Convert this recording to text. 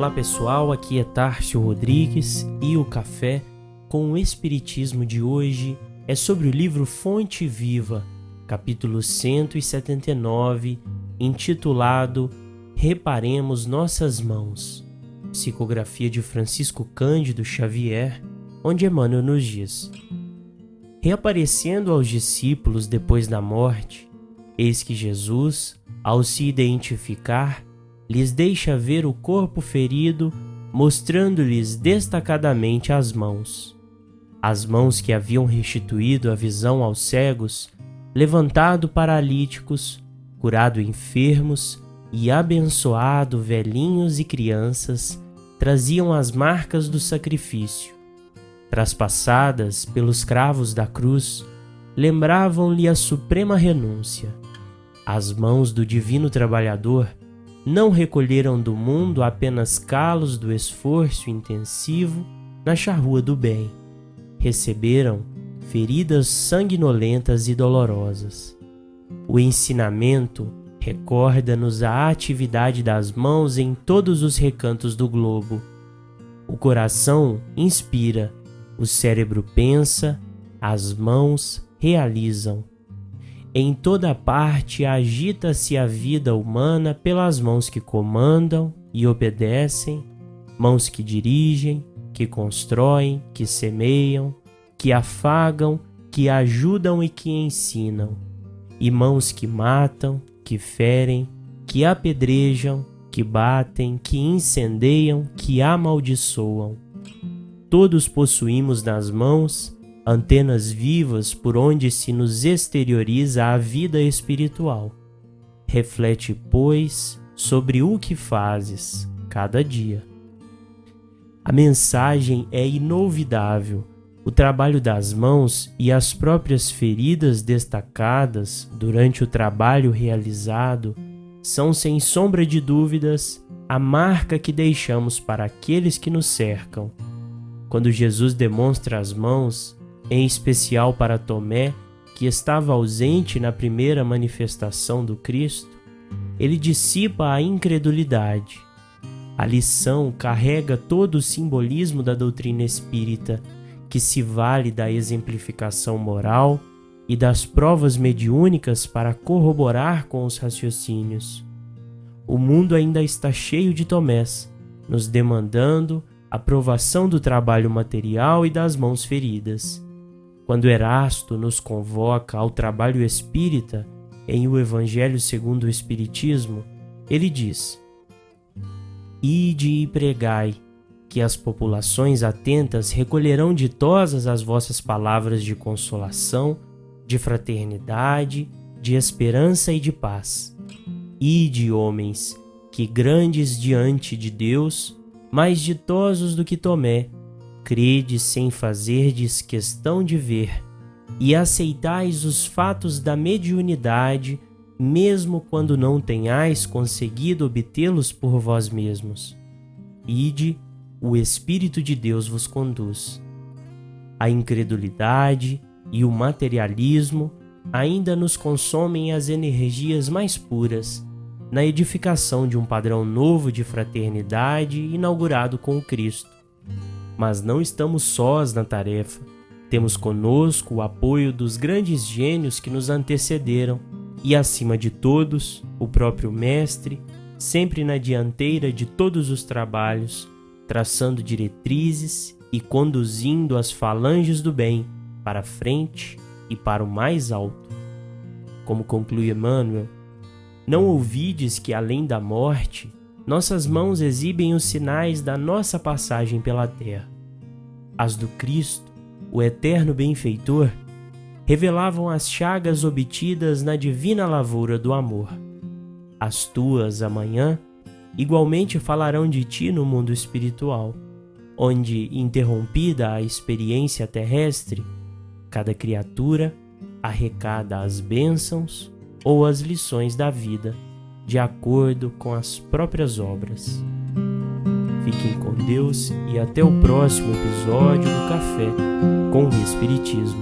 Olá pessoal, aqui é Tárcio Rodrigues e o café com o Espiritismo de hoje é sobre o livro Fonte Viva, capítulo 179, intitulado Reparemos Nossas Mãos, psicografia de Francisco Cândido Xavier, onde Emmanuel nos diz: Reaparecendo aos discípulos depois da morte, eis que Jesus, ao se identificar, lhes deixa ver o corpo ferido, mostrando-lhes destacadamente as mãos. As mãos que haviam restituído a visão aos cegos, levantado paralíticos, curado enfermos e abençoado velhinhos e crianças, traziam as marcas do sacrifício. Traspassadas pelos cravos da cruz, lembravam-lhe a suprema renúncia. As mãos do divino trabalhador não recolheram do mundo apenas calos do esforço intensivo na charrua do bem. Receberam feridas sanguinolentas e dolorosas. O ensinamento recorda-nos a atividade das mãos em todos os recantos do globo. O coração inspira, o cérebro pensa, as mãos realizam. Em toda parte agita-se a vida humana pelas mãos que comandam e obedecem, mãos que dirigem, que constroem, que semeiam, que afagam, que ajudam e que ensinam, e mãos que matam, que ferem, que apedrejam, que batem, que incendeiam, que amaldiçoam. Todos possuímos nas mãos antenas vivas por onde se nos exterioriza a vida espiritual. Reflete, pois, sobre o que fazes cada dia. A mensagem é inolvidável. O trabalho das mãos e as próprias feridas destacadas durante o trabalho realizado são, sem sombra de dúvidas, a marca que deixamos para aqueles que nos cercam. Quando Jesus demonstra as mãos, em especial para Tomé, que estava ausente na primeira manifestação do Cristo, ele dissipa a incredulidade. A lição carrega todo o simbolismo da doutrina espírita, que se vale da exemplificação moral e das provas mediúnicas para corroborar com os raciocínios. O mundo ainda está cheio de Tomés, nos demandando a provação do trabalho material e das mãos feridas. Quando Erasto nos convoca ao trabalho espírita em O Evangelho segundo o Espiritismo, ele diz: Ide e pregai, que as populações atentas recolherão ditosas as vossas palavras de consolação, de fraternidade, de esperança e de paz. Ide, homens, que grandes diante de Deus, mais ditosos do que Tomé, credes sem fazerdes questão de ver, e aceitais os fatos da mediunidade, mesmo quando não tenhais conseguido obtê-los por vós mesmos. Ide, o Espírito de Deus vos conduz. A incredulidade e o materialismo ainda nos consomem as energias mais puras na edificação de um padrão novo de fraternidade inaugurado com o Cristo mas não estamos sós na tarefa. Temos conosco o apoio dos grandes gênios que nos antecederam e, acima de todos, o próprio Mestre, sempre na dianteira de todos os trabalhos, traçando diretrizes e conduzindo as falanges do bem para frente e para o mais alto. Como conclui Emmanuel, não ouvides que além da morte nossas mãos exibem os sinais da nossa passagem pela terra. As do Cristo, o eterno benfeitor, revelavam as chagas obtidas na divina lavoura do amor. As tuas, amanhã, igualmente falarão de ti no mundo espiritual, onde, interrompida a experiência terrestre, cada criatura arrecada as bênçãos ou as lições da vida de acordo com as próprias obras. Fiquem com Deus e até o próximo episódio do Café com o Espiritismo.